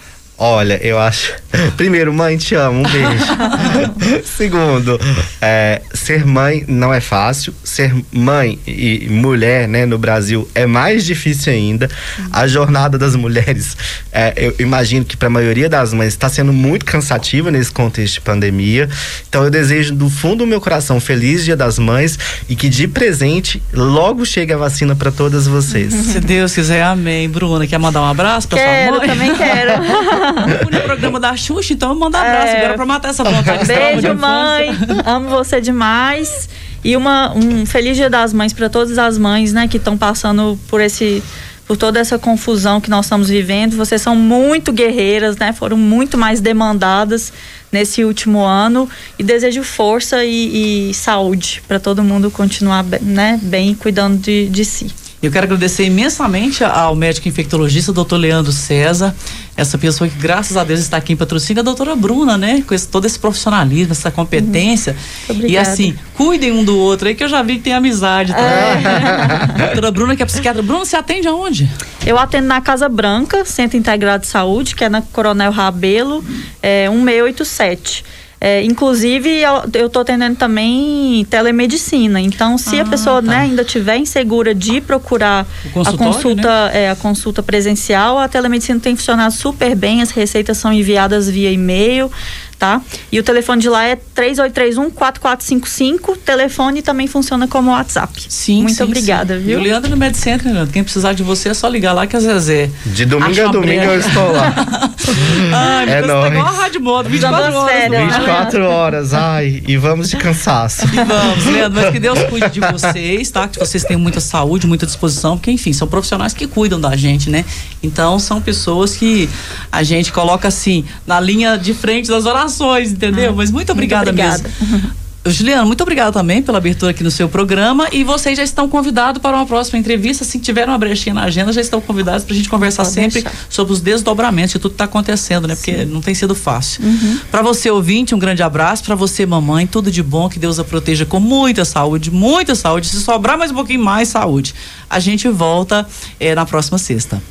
Olha, eu acho. (laughs) Primeiro, mãe, te amo, um beijo. (laughs) Segundo, é, ser mãe não é fácil. Ser mãe e mulher, né, no Brasil é mais difícil ainda. A jornada das mulheres, é, eu imagino que para a maioria das mães está sendo muito cansativa nesse contexto de pandemia. Então, eu desejo do fundo do meu coração feliz Dia das Mães e que de presente logo chegue a vacina para todas vocês. Se Deus quiser, amém. Bruna, quer mandar um abraço pra Quero, sua mãe? também quero. (laughs) (laughs) Fui no programa da Xuxa, então mando um abraço É. agora pra matar essa vontade. de Beijo, mãe. Amo você demais. E uma, um feliz dia das mães para todas as mães, né, que estão passando por esse por toda essa confusão que nós estamos vivendo. Vocês são muito guerreiras, né? Foram muito mais demandadas nesse último ano e desejo força e, e saúde para todo mundo continuar bem, né, bem cuidando de, de si. Eu quero agradecer imensamente ao médico infectologista, doutor Leandro César, essa pessoa que, graças a Deus, está aqui em patrocínio, a doutora Bruna, né? Com esse- todo esse profissionalismo, essa competência. E obrigada. assim, cuidem um do outro aí, que eu já vi que tem amizade também. (laughs) doutora Bruna, que é psiquiatra. Bruna, você atende aonde? Eu atendo na Casa Branca, Centro Integrado de Saúde, que é na Coronel Rabelo, é, 1687. É, inclusive, eu estou atendendo também telemedicina. Então, se a pessoa né, ainda tiver insegura de procurar a consulta, é, a consulta presencial, a telemedicina tem funcionado super bem, as receitas são enviadas via e-mail, tá? E o telefone de lá é 3831-4455. Telefone também funciona como WhatsApp. Sim, Muito sim, obrigada, sim. viu? E o Leandro no MedCenter, né, Leandro? Quem precisar de você é só ligar lá que a Zezé. De domingo a uma domingo eu estou lá. (laughs) Ai, É é tá nóis. igual a Rádio Moda, 24 horas. no dia. 24 horas, ai, e vamos de cansaço. E vamos, Leandro, mas que Deus cuide de vocês, tá? Que vocês tenham muita saúde, muita disposição, porque, enfim, são profissionais que cuidam da gente, né? Então, são pessoas que a gente coloca, assim, na linha de frente das orações, entendeu? mas muito obrigada, obrigada. mesmo. (laughs) Juliana, muito obrigada também pela abertura aqui no seu programa e vocês já estão convidados para uma próxima entrevista. Se tiver uma brechinha na agenda, já estão convidados para a gente conversar Pode sempre deixar. sobre os desdobramentos de tudo que está acontecendo, né? Porque não tem sido fácil. Uhum. Para você ouvinte, um grande abraço. Para você, mamãe, tudo de bom. Que Deus a proteja com muita saúde, muita saúde. Se sobrar mais um pouquinho mais saúde. A gente volta eh, na próxima sexta.